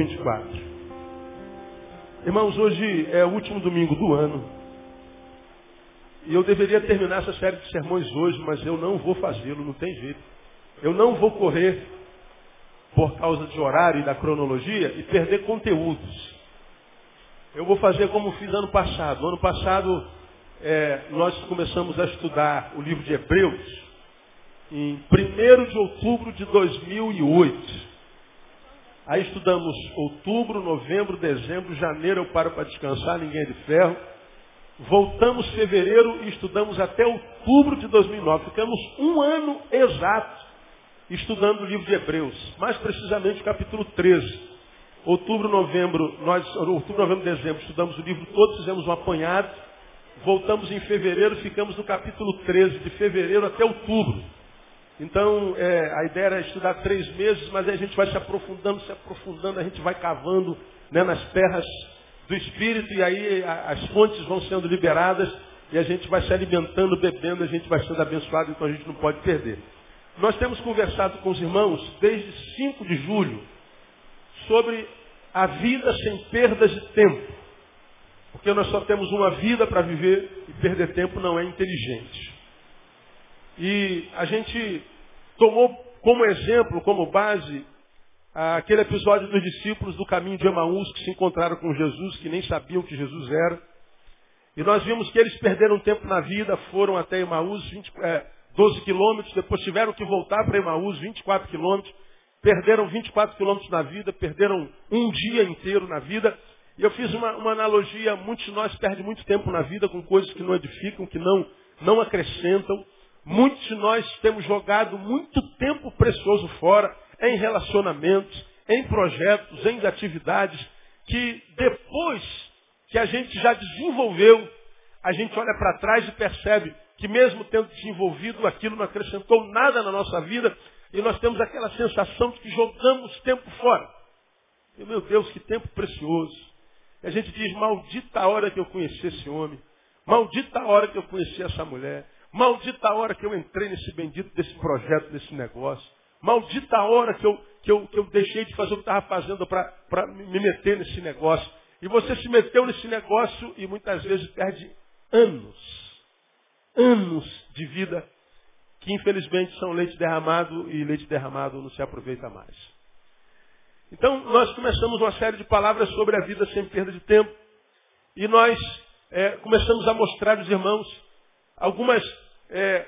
Lucas capítulo 24. Irmãos, hoje é o último domingo do ano. E eu deveria terminar essa série de sermões hoje, mas eu não vou fazê-lo, não tem jeito. Eu não vou correr por causa de horário e da cronologia e perder conteúdos. Eu vou fazer como fiz ano passado. Ano passado é, nós começamos a estudar o livro de Hebreus em 1 de outubro de 2008. Aí estudamos outubro, novembro, dezembro, janeiro eu paro para descansar, ninguém é de ferro. Voltamos fevereiro e estudamos até outubro de 2009. Ficamos um ano exato estudando o livro de Hebreus, mais precisamente o capítulo 13. Outubro, novembro, nós, outubro, novembro, dezembro, estudamos o livro todo, fizemos um apanhado. Voltamos em fevereiro, ficamos no capítulo 13, de fevereiro até outubro. Então, é, a ideia era estudar três meses, mas aí a gente vai se aprofundando, se aprofundando, a gente vai cavando né, nas terras do Espírito e aí a, as fontes vão sendo liberadas e a gente vai se alimentando, bebendo, a gente vai sendo abençoado, então a gente não pode perder. Nós temos conversado com os irmãos desde 5 de julho sobre a vida sem perdas de tempo. Porque nós só temos uma vida para viver e perder tempo não é inteligente. E a gente tomou como exemplo, como base, aquele episódio dos discípulos do caminho de Emaús que se encontraram com Jesus, que nem sabiam que Jesus era. E nós vimos que eles perderam tempo na vida, foram até Emaús, 20, é, 12 quilômetros, depois tiveram que voltar para Emaús, 24 quilômetros, perderam 24 quilômetros na vida, perderam um dia inteiro na vida. E eu fiz uma, uma analogia, muitos de nós perdem muito tempo na vida com coisas que não edificam, que não, não acrescentam. Muitos de nós temos jogado muito tempo precioso fora em relacionamentos, em projetos, em atividades, que depois que a gente já desenvolveu, a gente olha para trás e percebe que mesmo tendo desenvolvido, aquilo não acrescentou nada na nossa vida, e nós temos aquela sensação de que jogamos tempo fora. E, meu Deus, que tempo precioso. E a gente diz, maldita a hora que eu conheci esse homem, maldita a hora que eu conheci essa mulher, Maldita a hora que eu entrei nesse bendito desse projeto, desse negócio. Maldita a hora que eu, que eu, que eu deixei de fazer o que estava fazendo para me meter nesse negócio. E você se meteu nesse negócio e muitas vezes perde anos, anos de vida que infelizmente são leite derramado e leite derramado não se aproveita mais. Então nós começamos uma série de palavras sobre a vida sem perda de tempo e nós é, começamos a mostrar aos irmãos algumas é,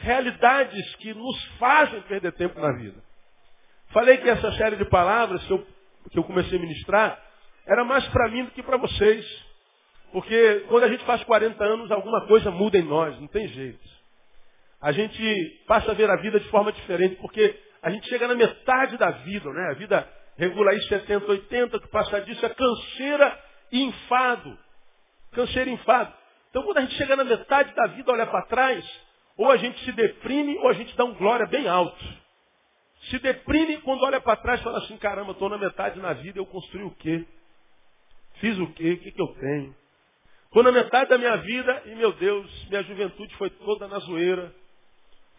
realidades que nos fazem perder tempo na vida. Falei que essa série de palavras que eu, que eu comecei a ministrar era mais para mim do que para vocês. Porque quando a gente faz 40 anos, alguma coisa muda em nós, não tem jeito. A gente passa a ver a vida de forma diferente, porque a gente chega na metade da vida, né? A vida regula aí 70, 80, que passa disso é canseira e enfado. Canseira e enfado. Então quando a gente chega na metade da vida, olha para trás, ou a gente se deprime, ou a gente dá um glória bem alto. Se deprime quando olha para trás e fala assim, caramba, estou na metade na vida, eu construí o quê? Fiz o quê? O que, que eu tenho? Estou na metade da minha vida e, meu Deus, minha juventude foi toda na zoeira,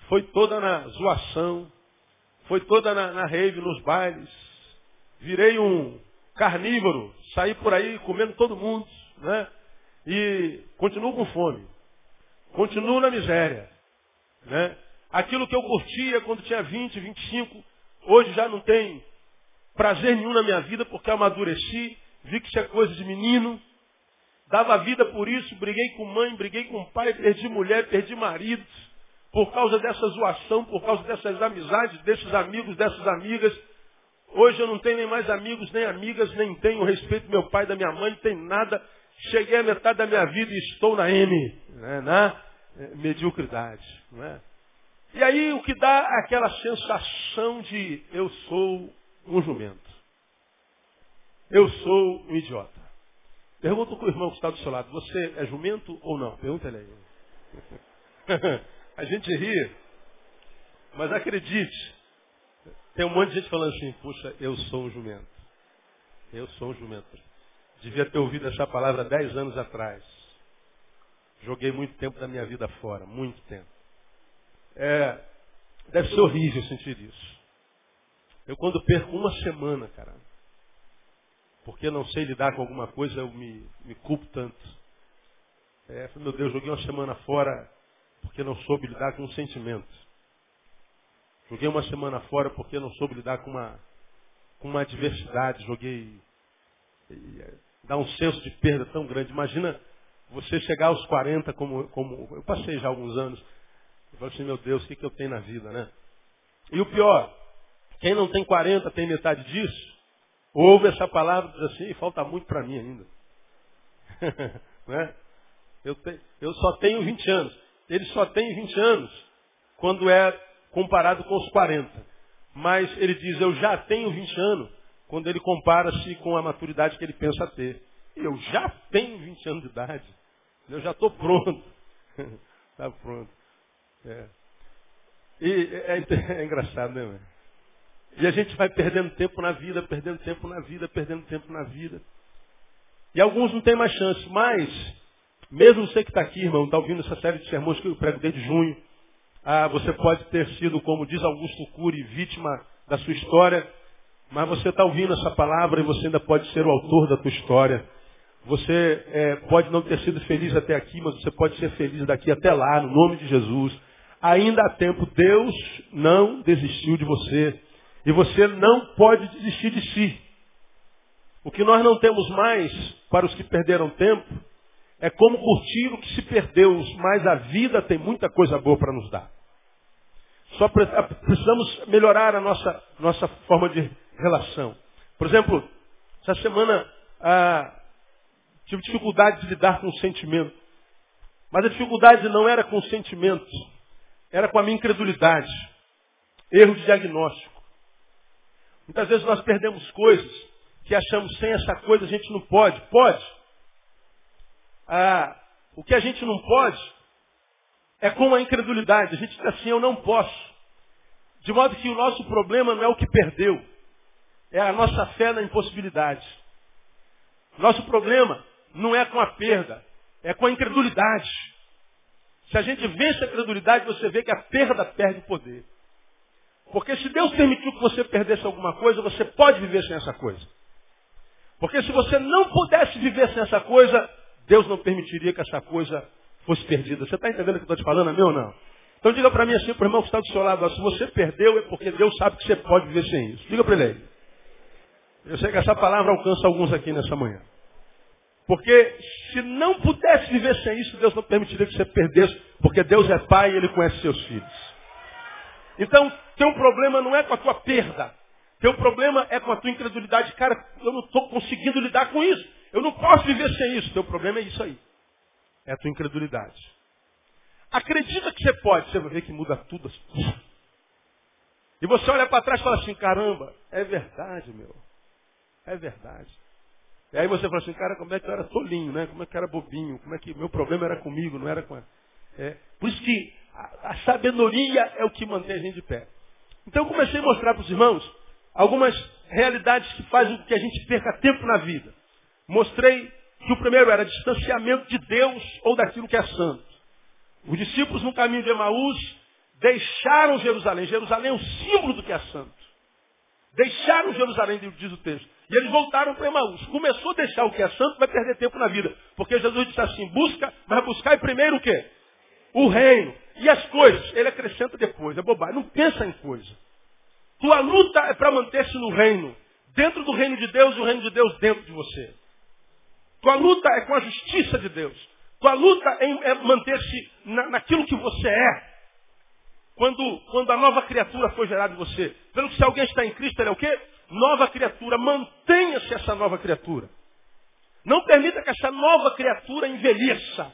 foi toda na zoação, foi toda na, na rave, nos bailes. Virei um carnívoro, saí por aí comendo todo mundo, né? E continuo com fome. Continuo na miséria. Né? Aquilo que eu curtia quando tinha 20, 25, hoje já não tem prazer nenhum na minha vida porque amadureci, vi que isso é coisa de menino. Dava vida por isso, briguei com mãe, briguei com pai, perdi mulher, perdi marido. Por causa dessa zoação, por causa dessas amizades, desses amigos, dessas amigas. Hoje eu não tenho nem mais amigos, nem amigas, nem tenho respeito do meu pai, da minha mãe, não tem nada. Cheguei à metade da minha vida e estou na M, né, na é, mediocridade. Não é? E aí o que dá aquela sensação de eu sou um jumento. Eu sou um idiota. Pergunta para o irmão que está do seu lado, você é jumento ou não? Pergunta ele aí. A gente ri, mas acredite, tem um monte de gente falando assim, puxa, eu sou um jumento. Eu sou um jumento. Devia ter ouvido essa palavra dez anos atrás. Joguei muito tempo da minha vida fora, muito tempo. É, deve ser horrível sentir isso. Eu quando perco uma semana, cara, porque não sei lidar com alguma coisa, eu me, me culpo tanto. É, meu Deus, joguei uma semana fora porque não soube lidar com um sentimento. Joguei uma semana fora porque não soube lidar com uma, com uma adversidade. Joguei. Dá um senso de perda tão grande. Imagina você chegar aos 40, como, como eu passei já alguns anos. Eu falo assim, meu Deus, o que, que eu tenho na vida, né? E o pior, quem não tem 40 tem metade disso, ouve essa palavra e diz assim, falta muito para mim ainda. né? eu, te, eu só tenho 20 anos. Ele só tem 20 anos quando é comparado com os 40. Mas ele diz, eu já tenho 20 anos quando ele compara-se com a maturidade que ele pensa ter. Eu já tenho 20 anos de idade. Eu já estou pronto. Está pronto. É. E é, é, é engraçado, né? E a gente vai perdendo tempo na vida, perdendo tempo na vida, perdendo tempo na vida. E alguns não têm mais chance, mas, mesmo você que está aqui, irmão, está ouvindo essa série de sermões que eu prego desde junho, ah, você pode ter sido, como diz Augusto Cury, vítima da sua história, mas você está ouvindo essa palavra e você ainda pode ser o autor da tua história. Você é, pode não ter sido feliz até aqui, mas você pode ser feliz daqui até lá, no nome de Jesus. Ainda há tempo, Deus não desistiu de você. E você não pode desistir de si. O que nós não temos mais, para os que perderam tempo, é como curtir o que se perdeu, mas a vida tem muita coisa boa para nos dar. Só precisamos melhorar a nossa, nossa forma de relação. Por exemplo, essa semana ah, tive dificuldade de lidar com o sentimento. Mas a dificuldade não era com o sentimento, era com a minha incredulidade. Erro de diagnóstico. Muitas vezes nós perdemos coisas que achamos sem essa coisa a gente não pode. Pode. Ah, o que a gente não pode é com a incredulidade. A gente diz assim, eu não posso. De modo que o nosso problema não é o que perdeu. É a nossa fé na impossibilidade. Nosso problema não é com a perda, é com a incredulidade. Se a gente vence a incredulidade, você vê que a perda perde poder. Porque se Deus permitiu que você perdesse alguma coisa, você pode viver sem essa coisa. Porque se você não pudesse viver sem essa coisa, Deus não permitiria que essa coisa fosse perdida. Você está entendendo o que eu estou te falando, meu ou não? Então diga para mim assim, para o irmão que está do seu lado, se você perdeu é porque Deus sabe que você pode viver sem isso. Diga para ele aí. Eu sei que essa palavra alcança alguns aqui nessa manhã. Porque se não pudesse viver sem isso, Deus não permitiria que você perdesse, porque Deus é pai e ele conhece seus filhos. Então, teu problema não é com a tua perda. Teu problema é com a tua incredulidade. Cara, eu não estou conseguindo lidar com isso. Eu não posso viver sem isso. Teu problema é isso aí. É a tua incredulidade. Acredita que você pode, você vai ver que muda tudo. E você olha para trás e fala assim, caramba, é verdade, meu. É verdade. E aí você fala assim, cara, como é que eu era tolinho, né? Como é que eu era bobinho? Como é que meu problema era comigo, não era com a... É. Por isso que a, a sabedoria é o que mantém a gente de pé. Então eu comecei a mostrar para os irmãos algumas realidades que fazem com que a gente perca tempo na vida. Mostrei que o primeiro era distanciamento de Deus ou daquilo que é santo. Os discípulos no caminho de Emaús deixaram Jerusalém. Jerusalém é o símbolo do que é santo. Deixaram Jerusalém, diz o texto. E eles voltaram para Emaús. Começou a deixar o que é santo, vai perder tempo na vida. Porque Jesus disse assim, busca, mas buscar primeiro o quê? O reino. E as coisas, ele acrescenta depois. É bobagem. Não pensa em coisa. Tua luta é para manter-se no reino. Dentro do reino de Deus e o reino de Deus dentro de você. Tua luta é com a justiça de Deus. Tua luta é, manter-se na, naquilo que você é. Quando, quando a nova criatura foi gerada em você. Pelo que se alguém está em Cristo, ele é o quê? Nova criatura. Mantenha-se essa nova criatura. Não permita que essa nova criatura envelheça.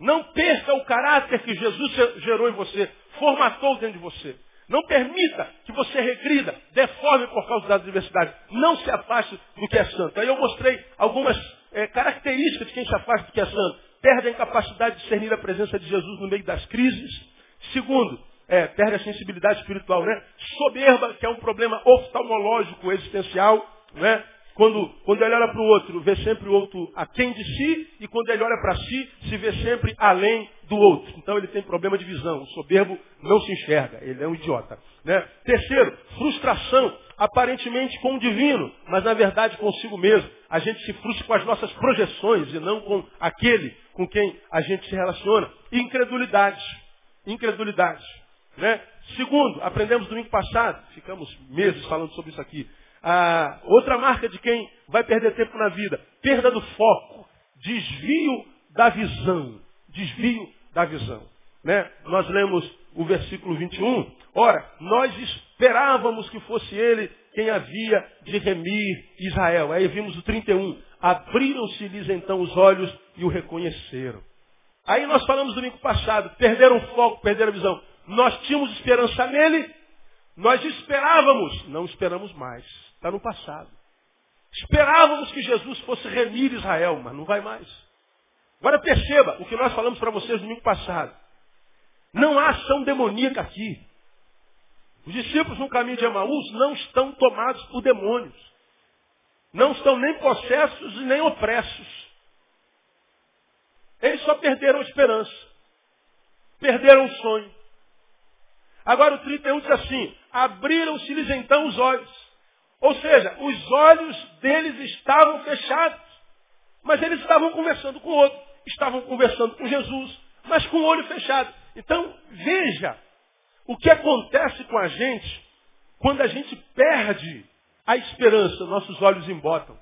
Não perca o caráter que Jesus gerou em você, formatou dentro de você. Não permita que você regrida, deforme por causa da adversidade. Não se afaste do que é santo. Aí eu mostrei algumas é, características de quem se afasta do que é santo. Perde a incapacidade de discernir a presença de Jesus no meio das crises. Segundo, é, perde a sensibilidade espiritual, né? Soberba, que é um problema oftalmológico existencial, né? Quando, quando ele olha para o outro, vê sempre o outro aquém de si, e quando ele olha para si, se vê sempre além do outro. Então ele tem problema de visão. O soberbo não se enxerga, ele é um idiota. Né? Terceiro, frustração. aparentemente com o divino, mas na verdade consigo mesmo. A gente se frustra com as nossas projeções e não com aquele com quem a gente se relaciona. Incredulidade. Incredulidade. Né? Segundo, aprendemos domingo passado, ficamos meses falando sobre isso aqui. Ah, outra marca de quem vai perder tempo na vida, perda do foco, desvio da visão. Desvio da visão. Né? Nós lemos o versículo 21. Ora, nós esperávamos que fosse ele quem havia de remir Israel. Aí vimos o 31. Abriram-se-lhes então os olhos e o reconheceram. Aí nós falamos domingo passado, perderam o foco, perderam a visão. Nós tínhamos esperança nele, nós esperávamos, não esperamos mais. Está no passado. Esperávamos que Jesus fosse remir Israel, mas não vai mais. Agora perceba o que nós falamos para vocês no domingo passado. Não há ação demoníaca aqui. Os discípulos no caminho de Emaús não estão tomados por demônios. Não estão nem possessos e nem opressos. Eles só perderam a esperança. Perderam o sonho. Agora o 31 diz assim, abriram-se-lhes então os olhos. Ou seja, os olhos deles estavam fechados. Mas eles estavam conversando com o outro. Estavam conversando com Jesus, mas com o olho fechado. Então, veja o que acontece com a gente quando a gente perde a esperança, nossos olhos embotam.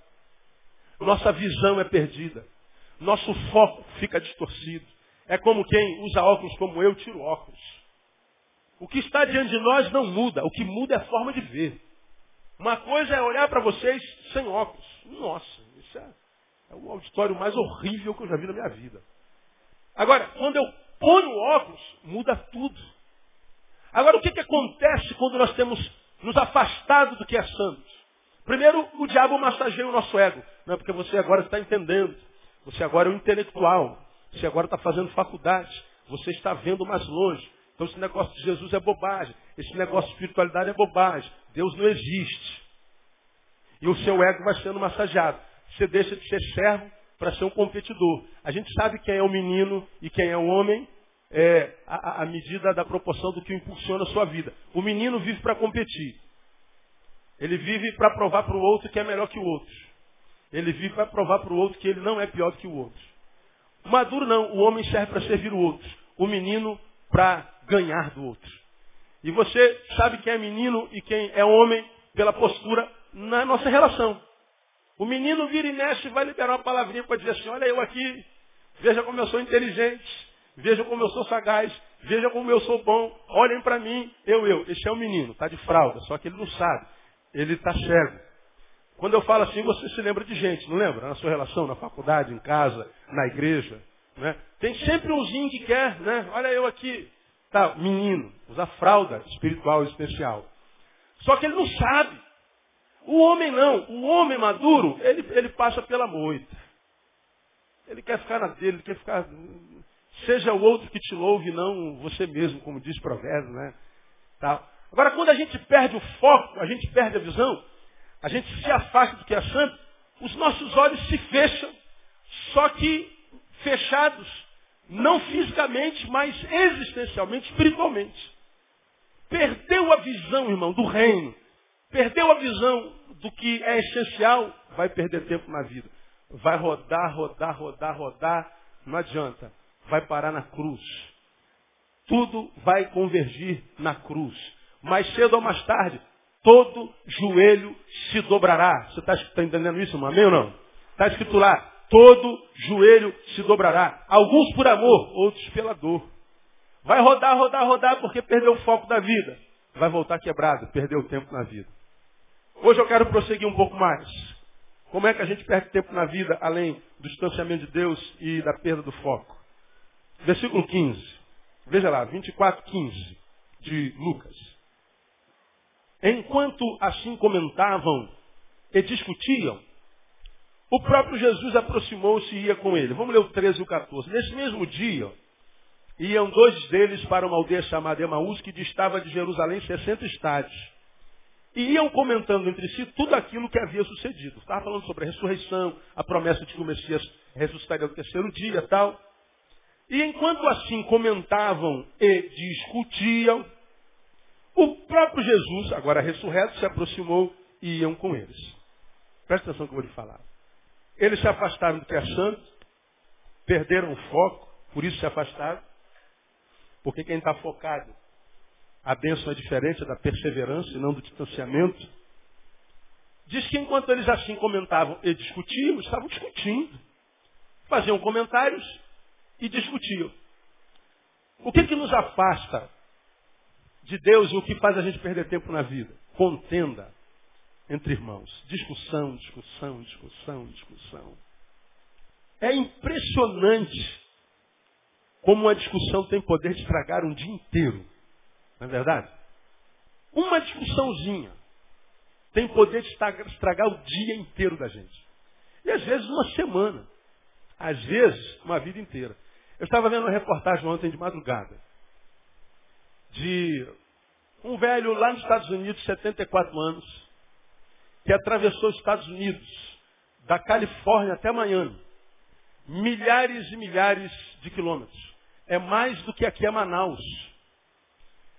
Nossa visão é perdida. Nosso foco fica distorcido. É como quem usa óculos como eu, tiro óculos. O que está diante de nós não muda. O que muda é a forma de ver. Uma coisa é olhar para vocês sem óculos. Nossa, isso é, é o auditório mais horrível que eu já vi na minha vida. Agora, quando eu põe o óculos, muda tudo. Agora, o que, que acontece quando nós temos nos afastado do que é santo? Primeiro, o diabo massageia o nosso ego. Não é porque você agora está entendendo. Você agora é um intelectual. Você agora está fazendo faculdade. Você está vendo mais longe. Então esse negócio de Jesus é bobagem. Esse negócio de espiritualidade é bobagem. Deus não existe. E o seu ego vai sendo massageado. Você deixa de ser servo para ser um competidor. A gente sabe quem é o menino e quem é o homem é a, a medida da proporção do que impulsiona a sua vida. O menino vive para competir. Ele vive para provar para o outro que é melhor que o outro. Ele vive para provar para o outro que ele não é pior do que o outro. O maduro não. O homem serve para servir o outro. O menino para ganhar do outro. E você sabe quem é menino e quem é homem pela postura na nossa relação. O menino vira e mexe e vai liberar uma palavrinha para dizer assim, olha eu aqui, veja como eu sou inteligente, veja como eu sou sagaz, veja como eu sou bom, olhem para mim, eu, eu. Esse é o menino, está de fralda, só que ele não sabe, ele está cego. Quando eu falo assim, você se lembra de gente, não lembra? Na sua relação, na faculdade, em casa, na igreja. Né? Tem sempre umzinho que quer, né? Olha eu aqui. Tá, menino, usa fralda espiritual especial. Só que ele não sabe. O homem não. O homem maduro, ele, ele passa pela moita. Ele quer ficar na dele, ele quer ficar. Seja o outro que te louve, não você mesmo, como diz o provérbio, né? Tá. Agora, quando a gente perde o foco, a gente perde a visão, a gente se afasta do que é santo, os nossos olhos se fecham, só que fechados, não fisicamente, mas existencialmente, espiritualmente. Perdeu a visão, irmão, do reino. Perdeu a visão do que é essencial, vai perder tempo na vida. Vai rodar, rodar, rodar, rodar, não adianta. Vai parar na cruz. Tudo vai convergir na cruz. Mais cedo ou mais tarde, todo joelho se dobrará. Você está tá entendendo isso, irmão? Amém ou não? Está escrito lá, todo joelho se dobrará. Alguns por amor, outros pela dor. Vai rodar, rodar, rodar porque perdeu o foco da vida. Vai voltar quebrado, perdeu o tempo na vida. Hoje eu quero prosseguir um pouco mais. Como é que a gente perde tempo na vida além do distanciamento de Deus e da perda do foco? Versículo 15. Veja lá, 24, 15 de Lucas. Enquanto assim comentavam e discutiam, o próprio Jesus aproximou-se e ia com ele. Vamos ler o 13 e o 14. Nesse mesmo dia, iam dois deles para uma aldeia chamada Emaús, que distava de Jerusalém 60 estádios e iam comentando entre si tudo aquilo que havia sucedido. Estava falando sobre a ressurreição, a promessa de que o Messias ressuscitaria no terceiro dia tal. E enquanto assim comentavam e discutiam, O próprio Jesus, agora ressurreto, se aproximou e iam com eles. Presta atenção que eu vou lhe falar. Eles se afastaram do que é santo, perderam o foco, por isso se afastaram. Porque quem está focado, a bênção é diferente da perseverança e não do distanciamento. Diz que enquanto eles assim comentavam e discutiam, estavam discutindo. Faziam comentários e discutiam. O que, que nos afasta de Deus e o que faz a gente perder tempo na vida? Contenda entre irmãos. Discussão, discussão, discussão, discussão. É impressionante como uma discussão tem poder de estragar um dia inteiro. Não é verdade? Uma discussãozinha tem poder de estragar o dia inteiro da gente. E às vezes uma semana. Às vezes uma vida inteira. Eu estava vendo uma reportagem ontem de madrugada. De um velho lá nos Estados Unidos, 74 anos, que atravessou os Estados Unidos, da Califórnia até Miami. Milhares e milhares de quilômetros. É mais do que aqui é Manaus.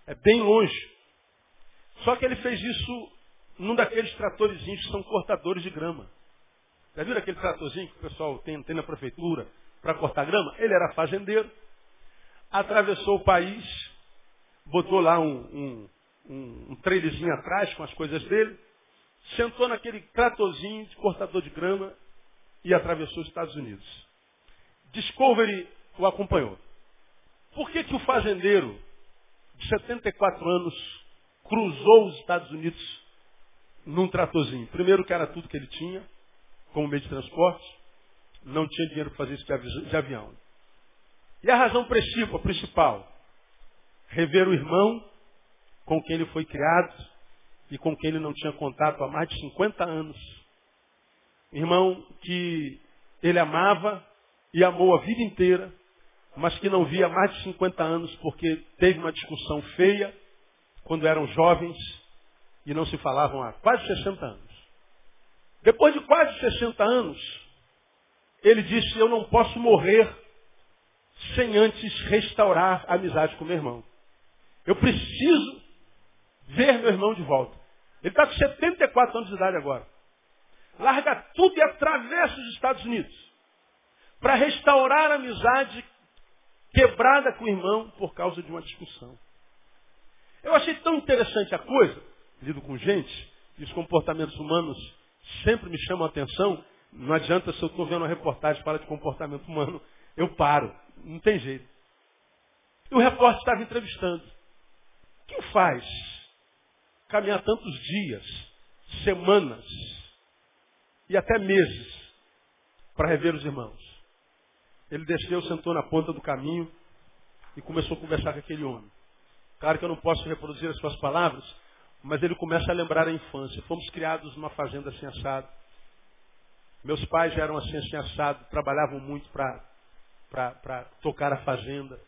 É bem longe. Só que ele fez isso num daqueles tratorzinhos que são cortadores de grama. Já viram aquele tratorzinho que o pessoal tem, tem na prefeitura para cortar grama? Ele era fazendeiro, atravessou o país, botou lá um, um, um, um trailerzinho atrás com as coisas dele, sentou naquele tratorzinho de cortador de grama e atravessou os Estados Unidos. Discovery o acompanhou. Por que, que o fazendeiro de 74 anos cruzou os Estados Unidos num tratorzinho? Primeiro que era tudo que ele tinha, como meio de transporte, não tinha dinheiro para fazer isso de avião. E a razão principal? Rever o irmão com quem ele foi criado, e com quem ele não tinha contato há mais de 50 anos. Irmão que ele amava e amou a vida inteira, mas que não via há mais de 50 anos porque teve uma discussão feia quando eram jovens e não se falavam há quase 60 anos. Depois de quase 60 anos, ele disse: Eu não posso morrer sem antes restaurar a amizade com meu irmão. Eu preciso ver meu irmão de volta. Ele está com 74 anos de idade agora. Larga tudo e atravessa os Estados Unidos para restaurar a amizade quebrada com o irmão por causa de uma discussão. Eu achei tão interessante a coisa, lido com gente, e os comportamentos humanos sempre me chamam a atenção. Não adianta se eu estou vendo uma reportagem para de comportamento humano, eu paro. Não tem jeito. E o repórter estava entrevistando. O que faz caminhar tantos dias, semanas e até meses para rever os irmãos. Ele desceu, sentou na ponta do caminho e começou a conversar com aquele homem. Claro que eu não posso reproduzir as suas palavras, mas ele começa a lembrar a infância. Fomos criados numa fazenda assim assado. Meus pais eram assim assim assado, trabalhavam muito para tocar a fazenda.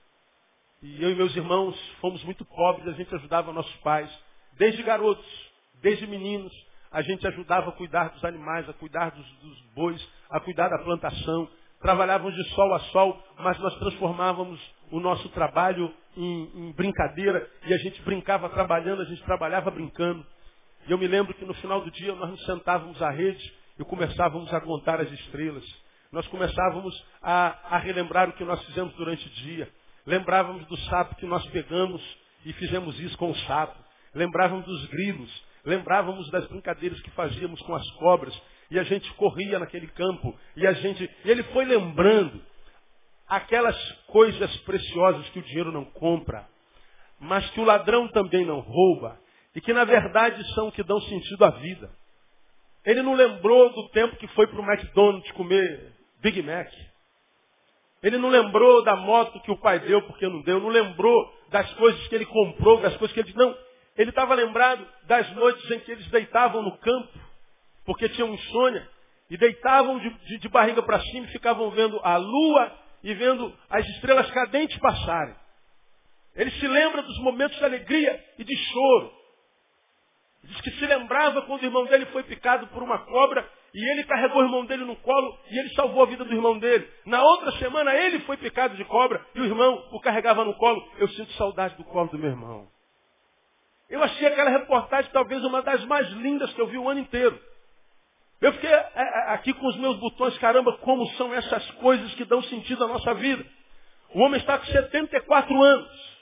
E eu e meus irmãos fomos muito pobres, a gente ajudava nossos pais. Desde garotos, desde meninos, a gente ajudava a cuidar dos animais, a cuidar dos, dos bois, a cuidar da plantação. Trabalhávamos de sol a sol, mas nós transformávamos o nosso trabalho em, em brincadeira e a gente brincava trabalhando, a gente trabalhava brincando. E eu me lembro que no final do dia nós nos sentávamos à rede e começávamos a contar as estrelas. Nós começávamos a, a relembrar o que nós fizemos durante o dia. Lembrávamos do sapo que nós pegamos e fizemos isso com o sapo lembrávamos dos grilos, lembrávamos das brincadeiras que fazíamos com as cobras, e a gente corria naquele campo, e a gente, e ele foi lembrando aquelas coisas preciosas que o dinheiro não compra, mas que o ladrão também não rouba, e que na verdade são que dão sentido à vida. Ele não lembrou do tempo que foi para o McDonald's comer Big Mac. Ele não lembrou da moto que o pai deu porque não deu. Não lembrou das coisas que ele comprou, das coisas que ele. Não. Ele estava lembrado das noites em que eles deitavam no campo, porque tinham insônia, e deitavam de, de, de barriga para cima e ficavam vendo a lua e vendo as estrelas cadentes passarem. Ele se lembra dos momentos de alegria e de choro. Diz que se lembrava quando o irmão dele foi picado por uma cobra e ele carregou o irmão dele no colo e ele salvou a vida do irmão dele. Na outra semana ele foi picado de cobra e o irmão o carregava no colo. Eu sinto saudade do colo do meu irmão. Eu achei aquela reportagem talvez uma das mais lindas que eu vi o ano inteiro. Eu fiquei é, é, aqui com os meus botões, caramba, como são essas coisas que dão sentido à nossa vida. O homem está com 74 anos.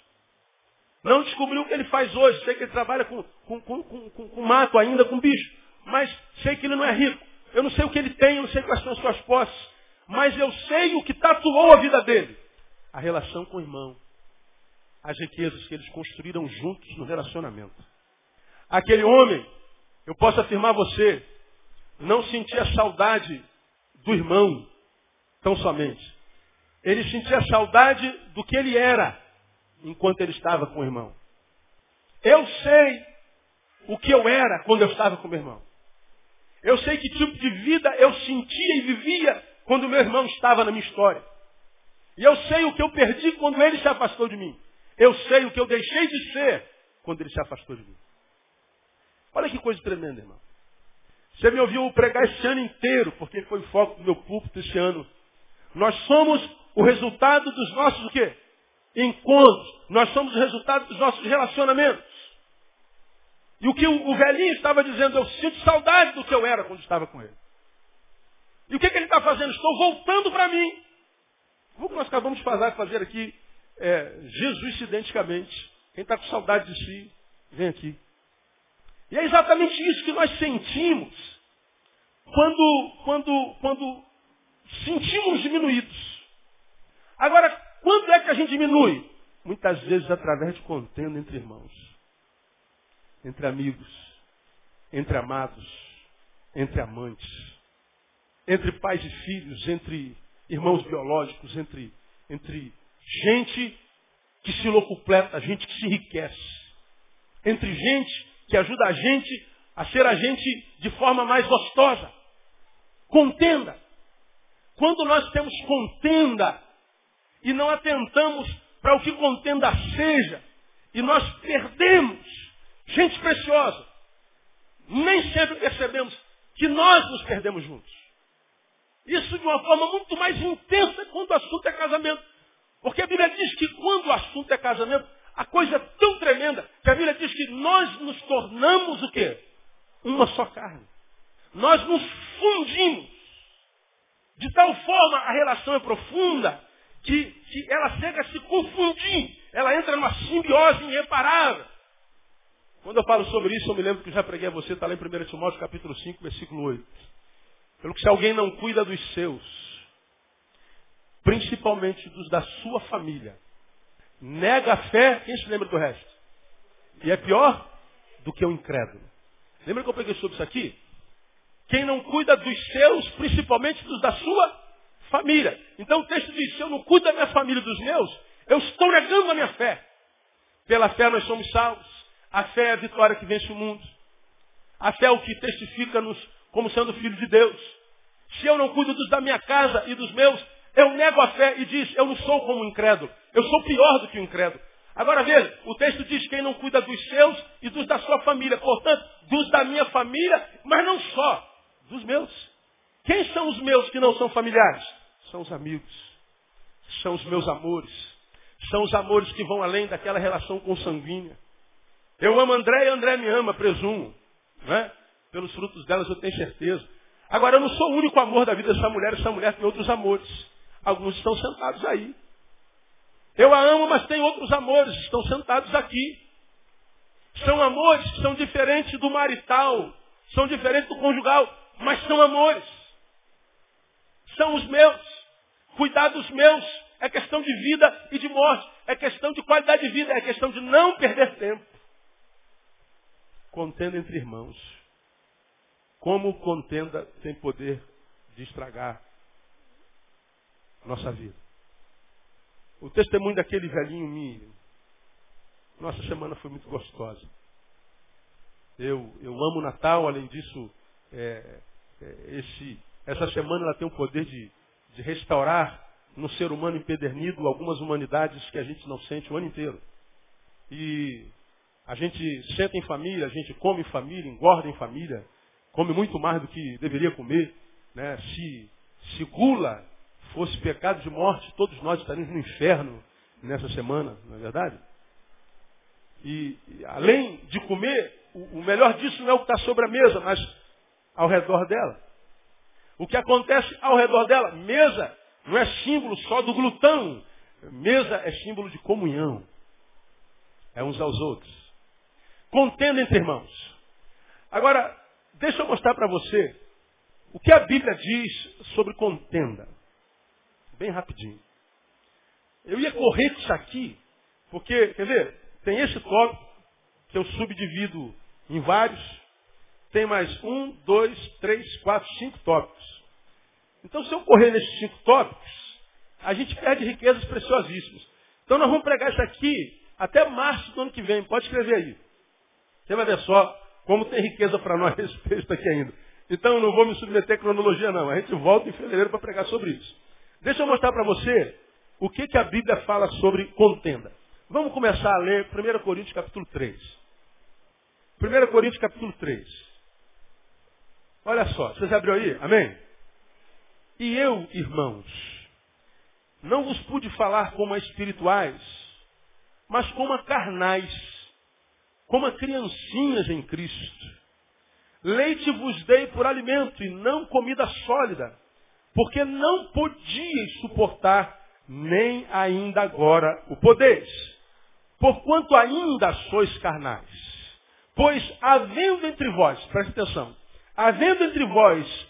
Não descobriu o que ele faz hoje. Sei que ele trabalha com, com, com, com, com mato ainda, com bicho. Mas sei que ele não é rico. Eu não sei o que ele tem, eu não sei quais são as suas posses. Mas eu sei o que tatuou a vida dele. A relação com o irmão. As riquezas que eles construíram juntos no relacionamento. Aquele homem, eu posso afirmar a você, não sentia saudade do irmão tão somente. Ele sentia saudade do que ele era enquanto ele estava com o irmão. Eu sei o que eu era quando eu estava com o meu irmão. Eu sei que tipo de vida eu sentia e vivia quando meu irmão estava na minha história. E eu sei o que eu perdi quando ele se afastou de mim. Eu sei o que eu deixei de ser quando ele se afastou de mim. Olha que coisa tremenda, irmão. Você me ouviu pregar esse ano inteiro, porque foi o foco do meu púlpito esse ano. Nós somos o resultado dos nossos o quê? Encontros. Nós somos o resultado dos nossos relacionamentos. E o que o, velhinho estava dizendo, eu sinto saudade do que eu era quando estava com ele. E o que, que ele está fazendo? Estou voltando para mim. O que nós acabamos de fazer, fazer aqui, é, Jesus identicamente. Quem está com saudade de si, vem aqui. E é exatamente isso que nós sentimos quando, quando, quando sentimos diminuídos. Agora, quando é que a gente diminui? Muitas vezes através de contenda entre irmãos, entre amigos, entre amados, entre amantes, entre pais e filhos, entre irmãos biológicos, entre, entre gente que se locupleta, gente que se enriquece, entre gente que ajuda a gente a ser a gente de forma mais gostosa. Contenda. Quando nós temos contenda e não atentamos para o que contenda seja, e nós perdemos gente preciosa, nem sempre percebemos que nós nos perdemos juntos. Isso de uma forma muito mais intensa quando o assunto é casamento. Porque a Bíblia diz que quando o assunto é casamento, a coisa é tão tremenda que a Bíblia diz que nós nos tornamos o quê? Uma só carne. Nós nos fundimos. De tal forma a relação é profunda que, que ela chega a se confundir. Ela entra numa simbiose irreparável. Quando eu falo sobre isso, eu me lembro que já preguei a você, está lá em 1 Timóteo capítulo 5, versículo 8. Pelo que se alguém não cuida dos seus, principalmente dos da sua família, nega a fé, quem se lembra do resto? E é pior do que o incrédulo. Lembra que eu peguei sobre isso aqui? Quem não cuida dos seus, principalmente dos da sua família. Então o texto diz, se eu não cuido da minha família e dos meus, eu estou negando a minha fé. Pela fé nós somos salvos. A fé é a vitória que vence o mundo. A fé é o que testifica-nos como sendo filho de Deus. Se eu não cuido dos da minha casa e dos meus, eu nego a fé e diz, eu não sou como um incrédulo. Eu sou pior do que um incrédulo. Agora veja, o texto diz quem não cuida dos seus e dos da sua família. Portanto, dos da minha família, mas não só, dos meus. Quem são os meus que não são familiares? São os amigos. São os meus amores. São os amores que vão além daquela relação consanguínea. Eu amo André e André me ama, presumo. Né? Pelos frutos delas eu tenho certeza. Agora, eu não sou o único amor da vida dessa mulher, essa mulher tem outros amores. Alguns estão sentados aí. Eu a amo, mas tem outros amores, estão sentados aqui. São amores que são diferentes do marital, são diferentes do conjugal, mas são amores. São os meus. Cuidar dos meus é questão de vida e de morte, é questão de qualidade de vida, é questão de não perder tempo. Contenda entre irmãos. Como contenda tem poder de estragar nossa vida. O testemunho daquele velhinho me. Nossa semana foi muito gostosa. Eu, eu amo Natal, além disso, é, é, esse, essa semana ela tem o poder de, de restaurar no ser humano empedernido algumas humanidades que a gente não sente o ano inteiro. E a gente senta em família, a gente come em família, engorda em família, come muito mais do que deveria comer. Né? Se, se gula fosse pecado de morte, todos nós estaríamos no inferno nessa semana, não é verdade? E, e além de comer, o, o melhor disso não é o que está sobre a mesa, mas ao redor dela. O que acontece ao redor dela? Mesa não é símbolo só do glutão. Mesa é símbolo de comunhão. É uns aos outros. Contenda entre irmãos. Agora, deixa eu mostrar para você o que a Bíblia diz sobre contenda. Bem rapidinho. Eu ia correr isso aqui, porque, quer ver, tem esse tópico que eu subdivido em vários. Tem mais um, dois, três, quatro, cinco tópicos. Então, se eu correr nesses cinco tópicos, a gente perde riquezas preciosíssimas. Então, nós vamos pregar isso aqui até março do ano que vem. Pode escrever aí. Você vai ver só como tem riqueza para nós texto aqui ainda. Então, eu não vou me submeter à cronologia, não. A gente volta em fevereiro para pregar sobre isso. Deixa eu mostrar para você o que, que a Bíblia fala sobre contenda. Vamos começar a ler 1 Coríntios capítulo 3. 1 Coríntios capítulo 3. Olha só, vocês abriram aí? Amém? E eu, irmãos, não vos pude falar como a espirituais, mas como a carnais, como a criancinhas em Cristo. Leite vos dei por alimento e não comida sólida, porque não podíeis suportar, nem ainda agora o podeis, porquanto ainda sois carnais. Pois havendo entre vós, preste atenção, havendo entre vós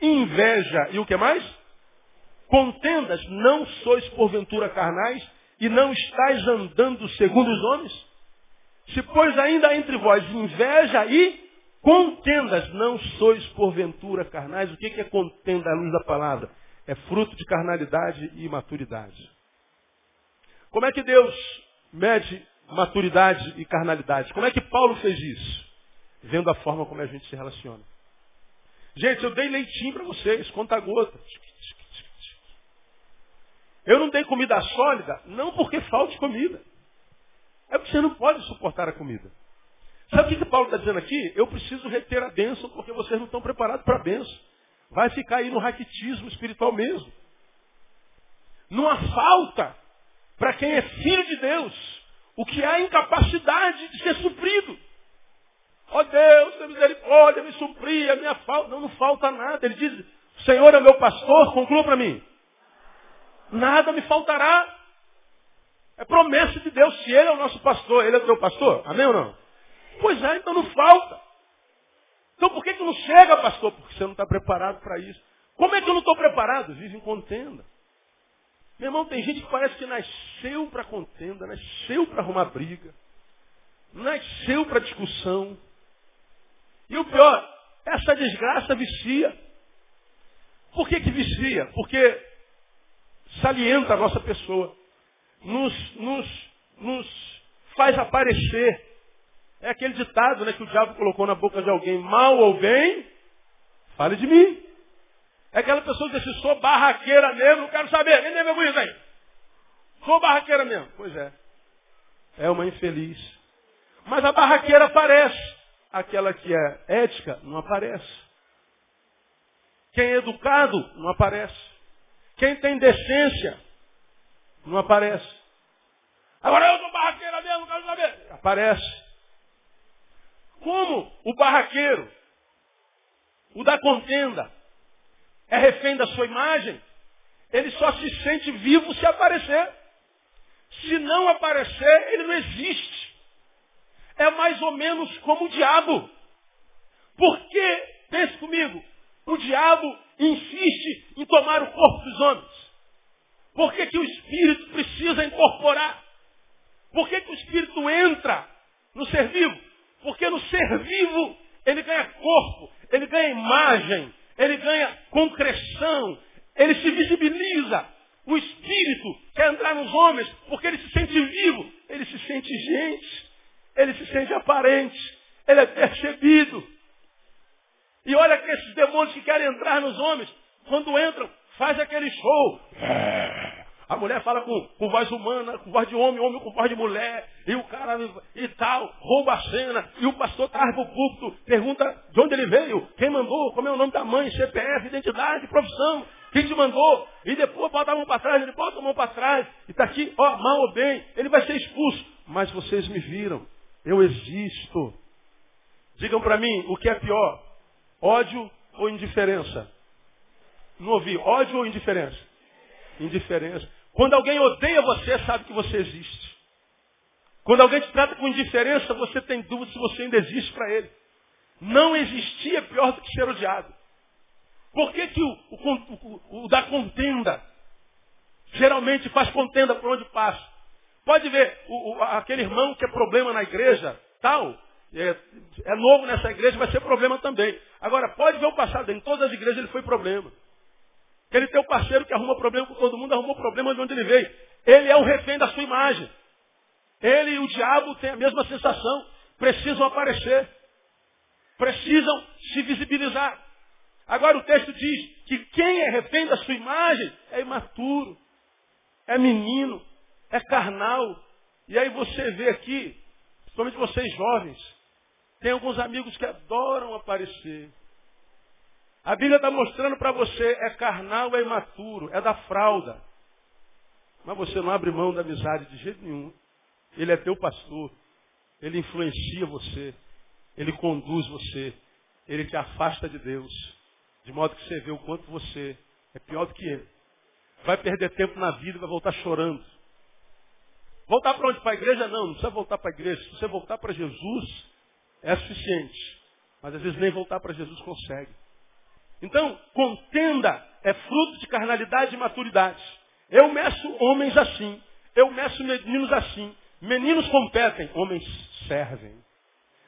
inveja e o que mais? Contendas, não sois porventura carnais e não estáis andando segundo os homens? Se pois ainda entre vós inveja e contendas, não sois porventura carnais. O que é contenda à luz da palavra? É fruto de carnalidade e imaturidade. Como é que Deus mede maturidade e carnalidade. Como é que Paulo fez isso? Vendo a forma como a gente se relaciona. Gente, eu dei leitinho para vocês, conta gota. Eu não dei comida sólida, não porque falte comida. É porque você não pode suportar a comida. Sabe o que, que Paulo está dizendo aqui? Eu preciso reter a bênção porque vocês não estão preparados para a bênção. Vai ficar aí no raquitismo espiritual mesmo. Não há falta para quem é filho de Deus o que há incapacidade de ser suprido. Ó oh Deus, tem misericórdia, me suprir a minha falta. Não, não falta nada. Ele diz, o Senhor é meu pastor, conclua para mim. Nada me faltará. É promessa de Deus. Se Ele é o nosso pastor, Ele é o teu pastor. Amém ou não? Pois é, então não falta. Então por que, que não chega, pastor? Porque você não está preparado para isso. Como é que eu não estou preparado? Vive em contenda. Meu irmão, tem gente que parece que nasceu para contenda, nasceu para arrumar briga, nasceu para discussão. E o pior, essa desgraça vicia. Por que, que vicia? Porque salienta a nossa pessoa. Nos, nos, nos faz aparecer. É aquele ditado né, que o diabo colocou na boca de alguém, mal ou bem, fale de mim. É aquela pessoa que diz assim, sou barraqueira mesmo, não quero saber, nem deve isso aí. Sou barraqueira mesmo. Pois é. É uma infeliz. Mas a barraqueira aparece. Aquela que é ética não aparece. Quem é educado não aparece. Quem tem decência não aparece. Agora eu sou barraqueira mesmo, não quero saber. Aparece. Como o barraqueiro, o da contenda, é refém da sua imagem, ele só se sente vivo se aparecer. Se não aparecer, ele não existe. É mais ou menos como o diabo. Porque, pense comigo, o diabo insiste em tomar o corpo dos homens. Por que, que o espírito precisa incorporar? Por que, que o espírito entra no ser vivo? Porque no ser vivo ele ganha corpo, ele ganha imagem, ele ganha concreção, ele se visibiliza. O espírito quer entrar nos homens porque ele se sente vivo, ele se sente gente, ele se sente aparente, ele é percebido. E olha que esses demônios que querem entrar nos homens, quando entram, faz aquele show. A mulher fala com, com voz humana, com voz de homem, homem com voz de mulher, e o cara e tal, rouba a cena, e o pastor traz pro púlpito, pergunta de onde ele veio, quem mandou, como é o nome da mãe, CPF, identidade, profissão, quem te mandou, e depois bota a mão para trás, ele bota a mão para trás, e está aqui, ó, mal ou bem, ele vai ser expulso. mas vocês me viram. Eu existo. Digam para mim, o que é pior? Ódio ou indiferença? Não ouvi. Ódio ou indiferença? Indiferença. Quando alguém odeia você, sabe que você existe. Quando alguém te trata com indiferença, você tem dúvida se você ainda existe para ele. Não existir é pior do que ser odiado. Por que, que o, o, o, o da contenda geralmente faz contenda por onde passa? Pode ver, aquele irmão que é problema na igreja, tal, é, é, novo nessa igreja, vai ser problema também. Agora, pode ver o passado, em todas as igrejas ele foi problema. Aquele teu parceiro que arruma problema com todo mundo, arrumou problema de onde ele veio. Ele é o refém da sua imagem. Ele e o diabo têm a mesma sensação. Precisam aparecer. Precisam se visibilizar. Agora o texto diz que quem é refém da sua imagem é imaturo, é menino, é carnal. E aí você vê aqui, principalmente vocês jovens, tem alguns amigos que adoram aparecer. A Bíblia está mostrando para você, é carnal, é imaturo, é da fralda. Mas você não abre mão da amizade de jeito nenhum. Ele é teu pastor. Ele influencia você. Ele conduz você. Ele te afasta de Deus. De modo que você vê o quanto você é pior do que ele. Vai perder tempo na vida e vai voltar chorando. Voltar para onde? Para a igreja? Não, não precisa voltar para a igreja. Se você voltar para Jesus, é suficiente. Mas às vezes nem voltar para Jesus consegue. Então, contenda é fruto de carnalidade e maturidade. Eu meço homens assim. Eu meço meninos assim. Meninos competem, homens servem.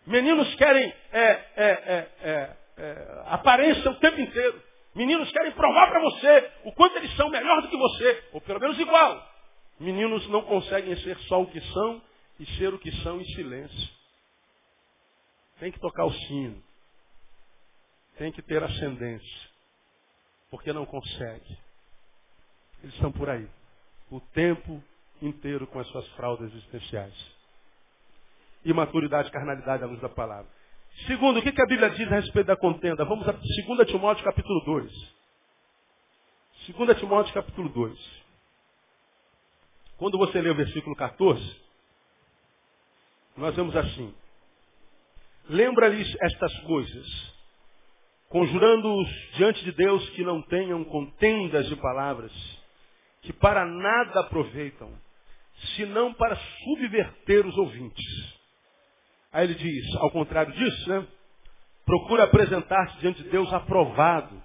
Meninos querem é, é, é, é, é aparência o tempo inteiro. Meninos querem provar para você o quanto eles são melhor do que você, ou pelo menos igual. Meninos não conseguem ser só o que são e ser o que são em silêncio. Tem que tocar o sino. Tem que ter ascendência. Porque não consegue. Eles estão por aí. O tempo inteiro com as suas fraldas existenciais. Imaturidade, carnalidade à luz da palavra. Segundo, o que a Bíblia diz a respeito da contenda? Vamos a 2 Timóteo capítulo 2. 2 Timóteo capítulo 2. Quando você lê o versículo 14, nós vemos assim. Lembra-lhes estas coisas, conjurando-os diante de Deus que não tenham contendas de palavras, que para nada aproveitam, senão para subverter os ouvintes. Aí ele diz, ao contrário disso, né? Procura apresentar-se diante de Deus aprovado,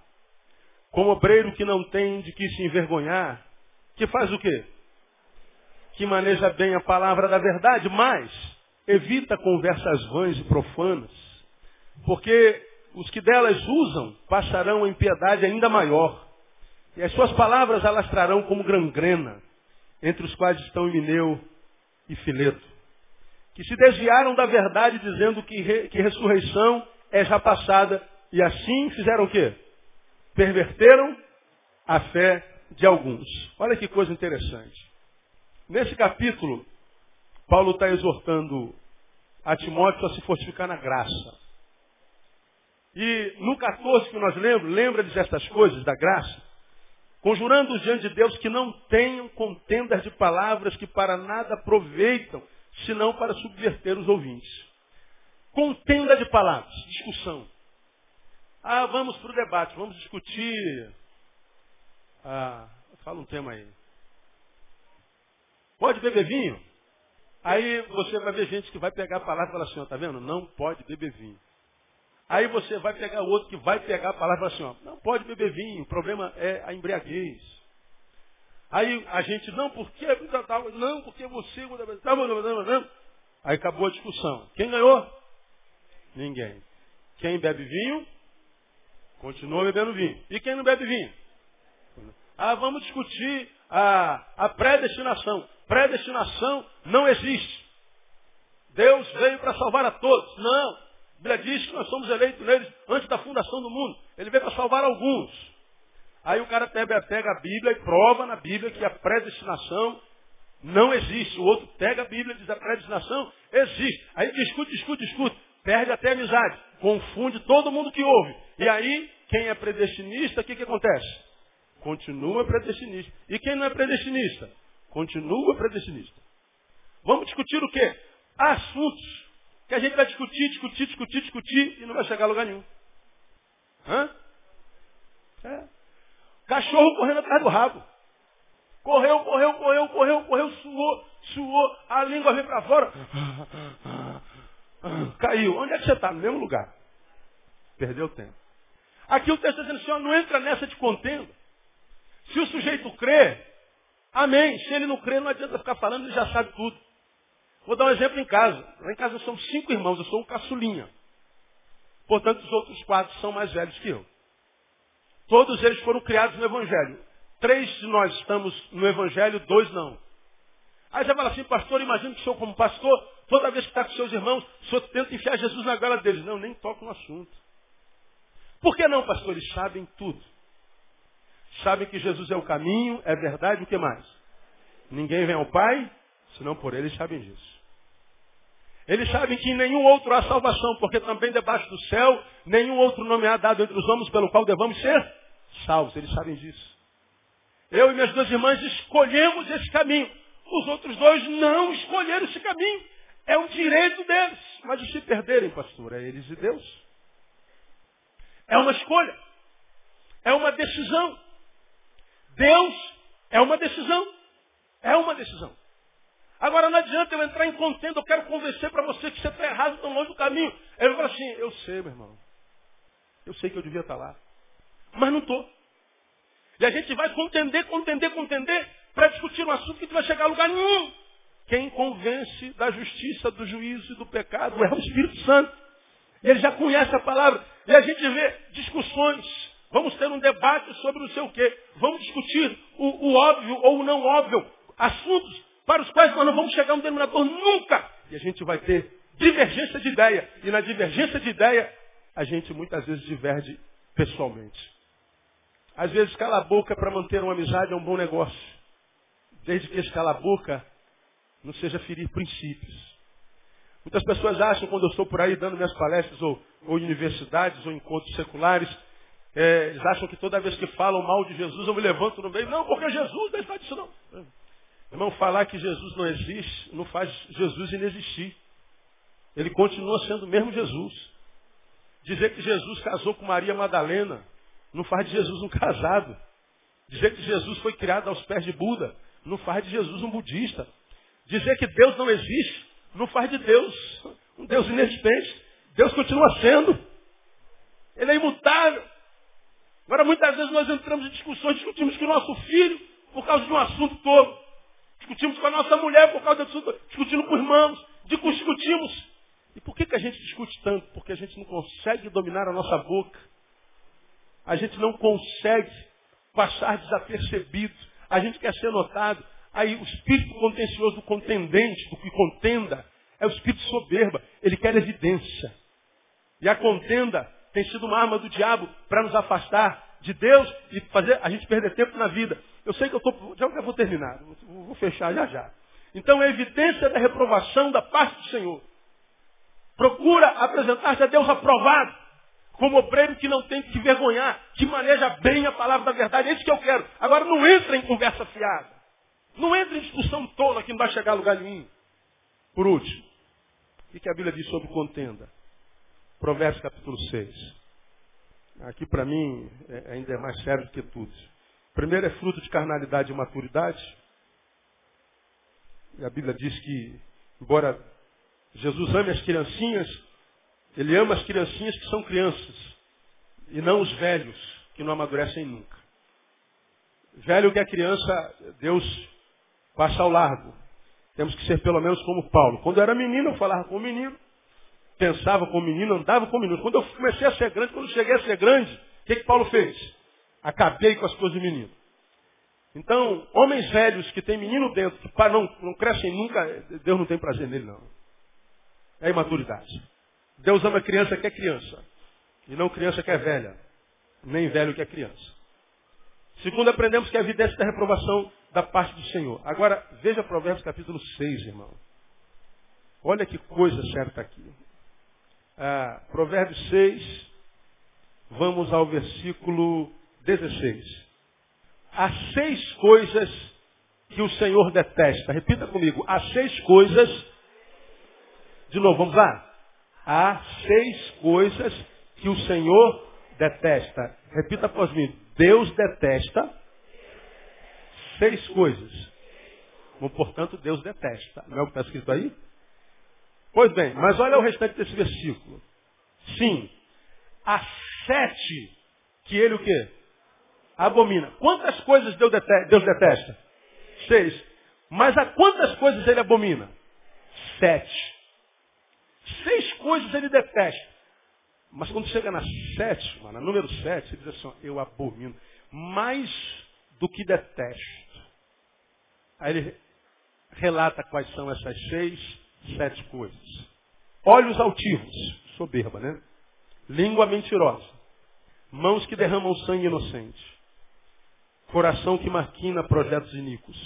como obreiro que não tem de que se envergonhar, que faz o quê? Que maneja bem a palavra da verdade, mas evita conversas vãs e profanas, porque os que delas usam passarão em piedade ainda maior, e as suas palavras alastrarão como gangrena, entre os quais estão Emineu e Fileto, que se desviaram da verdade dizendo que, re, que ressurreição é já passada, e assim fizeram o quê? Perverteram a fé de alguns. Olha que coisa interessante. Nesse capítulo, Paulo está exortando a Timóteo a se fortificar na graça. E no 14 que nós lembramos, lembra-lhes estas coisas da graça, conjurando-os diante de Deus que não tenham contendas de palavras que para nada aproveitam, senão para subverter os ouvintes. Contenda de palavras, discussão. Ah, vamos para o debate, vamos discutir. Ah, fala um tema aí. Pode beber vinho? Aí você vai ver gente que vai pegar a palavra e falar assim, ó, tá vendo? Não pode beber vinho. Aí você vai pegar outro que vai pegar a palavra assim, ó, não pode beber vinho, o problema é a embriaguez. Aí a gente, não, porque não, porque você. Aí acabou a discussão. Quem ganhou? Ninguém. Quem bebe vinho, continua bebendo vinho. E quem não bebe vinho? Ah, vamos discutir a, a predestinação. Predestinação não existe. Deus veio para salvar a todos. Não. A Bíblia diz que nós somos eleitos neles antes da fundação do mundo. Ele veio para salvar alguns. Aí o cara pega, pega a Bíblia e prova na Bíblia que a predestinação não existe. O outro pega a Bíblia e diz a predestinação existe. Aí discute, discute, discute. Perde até amizade. Confunde todo mundo que ouve. E aí, quem é predestinista, o que, que acontece? Continua predestinista. E quem não é predestinista? Continua predestinista. Vamos discutir o quê? Assuntos que a gente vai discutir, discutir, discutir, discutir e não vai chegar a lugar nenhum. Hã? É. Cachorro correndo atrás do rabo. Correu, correu, correu, correu, correu, suou, suou, a língua veio para fora. Caiu. Onde é que você está? No mesmo lugar. Perdeu tempo. Aqui o texto está dizendo, Senhor, não entra nessa de contenda. Se o sujeito crê, amém. Se ele não crê, não adianta ficar falando, ele já sabe tudo. Vou dar um exemplo em casa. Lá em casa somos cinco irmãos, eu sou um caçulinha. Portanto, os outros quatro são mais velhos que eu. Todos eles foram criados no Evangelho. Três de nós estamos no Evangelho, dois não. Aí você fala assim, pastor, imagina que o senhor como pastor, toda vez que está com seus irmãos, o senhor tenta enfiar Jesus na goela deles. Não, nem toca no assunto. Por que não, pastor? Eles sabem tudo. Sabem que Jesus é o caminho, é verdade, o que mais? Ninguém vem ao Pai, senão por eles sabem disso. Eles sabem que em nenhum outro há salvação, porque também debaixo do céu, nenhum outro nome há dado entre os homens pelo qual devamos ser salvos. Eles sabem disso. Eu e minhas duas irmãs escolhemos esse caminho. Os outros dois não escolheram esse caminho. É um direito deles. Mas e se perderem, pastor? É eles e Deus. É uma escolha. É uma decisão. Deus é uma decisão. É uma decisão. Agora não adianta eu entrar em contenda, eu quero convencer para você que você está errado, tão longe do caminho. Ele fala assim, eu sei, meu irmão. Eu sei que eu devia estar tá lá. Mas não estou. E a gente vai contender, contender, contender, para discutir um assunto que não vai chegar a lugar nenhum. Quem convence da justiça, do juízo e do pecado é o Espírito Santo. Ele já conhece a palavra. E a gente vê discussões. Vamos ter um debate sobre não sei o quê. Vamos discutir o, o óbvio ou o não óbvio. Assuntos para os quais nós não vamos chegar a um denominador nunca. E a gente vai ter divergência de ideia. E na divergência de ideia, a gente muitas vezes diverge pessoalmente. Às vezes, cala a boca para manter uma amizade é um bom negócio. Desde que esse cala a boca não seja ferir princípios. Muitas pessoas acham, quando eu estou por aí dando minhas palestras, ou, ou universidades, ou encontros seculares, é, eles acham que toda vez que falam mal de Jesus, eu me levanto no meio. Não, porque Jesus não está disso não. Irmão, falar que Jesus não existe não faz Jesus inexistir. Ele continua sendo o mesmo Jesus. Dizer que Jesus casou com Maria Madalena não faz de Jesus um casado. Dizer que Jesus foi criado aos pés de Buda não faz de Jesus um budista. Dizer que Deus não existe não faz de Deus um Deus inexistente. Deus continua sendo. Ele é imutável. Agora, muitas vezes nós entramos em discussões, discutimos com o nosso filho por causa de um assunto todo. Discutimos com a nossa mulher por causa disso, discutindo com irmãos, discutimos. E por que, que a gente discute tanto? Porque a gente não consegue dominar a nossa boca. A gente não consegue passar desapercebido. A gente quer ser notado. Aí o espírito contencioso do contendente, do que contenda, é o espírito soberba. Ele quer evidência. E a contenda tem sido uma arma do diabo para nos afastar de Deus e fazer a gente perder tempo na vida. Eu sei que eu estou. Já eu vou terminar, vou fechar já já. Então, é evidência da reprovação da parte do Senhor. Procura apresentar-se a Deus aprovado, como obreiro que não tem que vergonhar, que maneja bem a palavra da verdade. É isso que eu quero. Agora, não entra em conversa fiada. Não entra em discussão tola que não vai chegar a lugar nenhum. Por último, o que a Bíblia diz sobre contenda? Provérbios capítulo 6. Aqui para mim é, ainda é mais sério do que tudo. Primeiro é fruto de carnalidade e maturidade. E a Bíblia diz que, embora Jesus ame as criancinhas, ele ama as criancinhas que são crianças, e não os velhos, que não amadurecem nunca. Velho que é criança, Deus passa ao largo. Temos que ser pelo menos como Paulo. Quando eu era menino, eu falava com o menino pensava como menino, andava como menino. Quando eu comecei a ser grande, quando cheguei a ser grande, o que, que Paulo fez? Acabei com as coisas de menino. Então, homens velhos que têm menino dentro, que não, não crescem nunca, Deus não tem prazer nele, não. É imaturidade. Deus ama criança que é criança. E não criança que é velha. Nem velho que é criança. Segundo, aprendemos que a evidência da reprovação da parte do Senhor. Agora, veja Provérbios capítulo 6, irmão. Olha que coisa certa aqui ah, Provérbios 6, vamos ao versículo 16. Há seis coisas que o Senhor detesta. Repita comigo. Há seis coisas. De novo, vamos lá. Há seis coisas que o Senhor detesta. Repita após mim. Deus detesta seis coisas. Bom, portanto, Deus detesta. Não é o que está escrito aí? Pois bem, mas olha o restante desse versículo. Sim, há sete que ele o quê? Abomina. Quantas coisas Deus detesta? Seis. Mas a quantas coisas ele abomina? Sete. Seis coisas ele detesta. Mas quando chega na sétima, na número sete, ele diz assim, eu abomino. Mais do que detesto. Aí ele relata quais são essas seis, sete coisas. Olhos altivos, soberba, né? Língua mentirosa. Mãos que derramam sangue inocente. Coração que maquina projetos iníquos.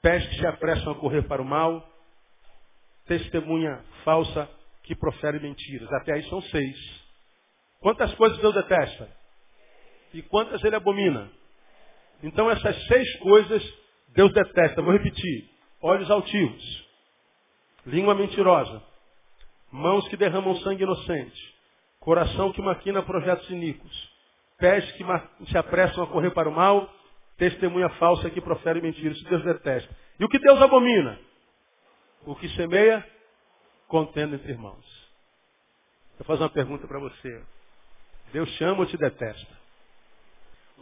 Pés que se apressam a correr para o mal. Testemunha falsa que profere mentiras. Até aí são seis. Quantas coisas Deus detesta? E quantas ele abomina? Então essas seis coisas Deus detesta. Vou repetir. Olhos altivos. Língua mentirosa. Mãos que derramam sangue inocente. Coração que maquina projetos iníquos. Pés que se apressam a correr para o mal. Testemunha falsa que profere mentiras. Isso Deus detesta. E o que Deus abomina? O que semeia, contenda entre irmãos. Eu fazer uma pergunta para você. Deus chama ou te detesta?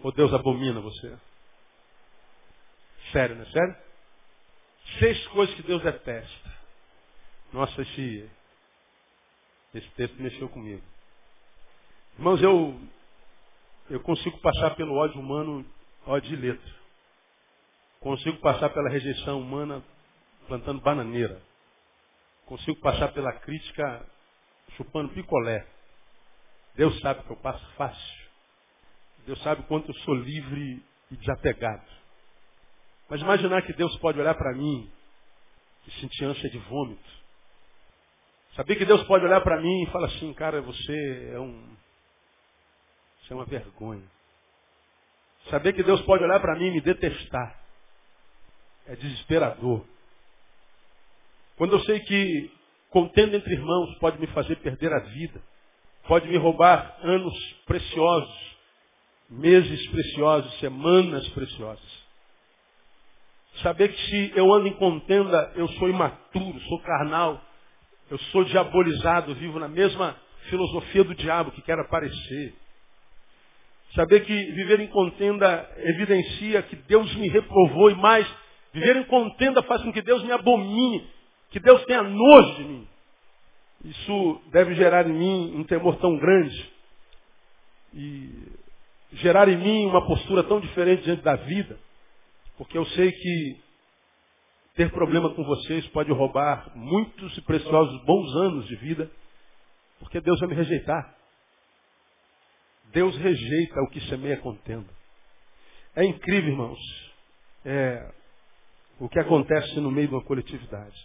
Ou Deus abomina você? Sério, não é sério? Seis coisas que Deus detesta. Nossa, esse, esse texto mexeu comigo. Irmãos, eu, eu consigo passar pelo ódio humano, ódio de letra. Consigo passar pela rejeição humana plantando bananeira. Consigo passar pela crítica chupando picolé. Deus sabe que eu passo fácil. Deus sabe quanto eu sou livre e desapegado. Mas imaginar que Deus pode olhar para mim e sentir ânsia de vômito. Saber que Deus pode olhar para mim e falar assim, cara, você é um. Você é uma vergonha. Saber que Deus pode olhar para mim e me detestar. É desesperador. Quando eu sei que contendo entre irmãos pode me fazer perder a vida, pode me roubar anos preciosos, meses preciosos, semanas preciosas. Saber que se eu ando em contenda, eu sou imaturo, sou carnal, eu sou diabolizado, vivo na mesma filosofia do diabo que quer aparecer. Saber que viver em contenda evidencia que Deus me reprovou e mais, viver em contenda faz com que Deus me abomine, que Deus tenha nojo de mim. Isso deve gerar em mim um temor tão grande e gerar em mim uma postura tão diferente diante da vida. Porque eu sei que ter problema com vocês pode roubar muitos e preciosos bons anos de vida, porque Deus vai me rejeitar. Deus rejeita o que semeia contenda. É incrível, irmãos, é, o que acontece no meio de uma coletividade.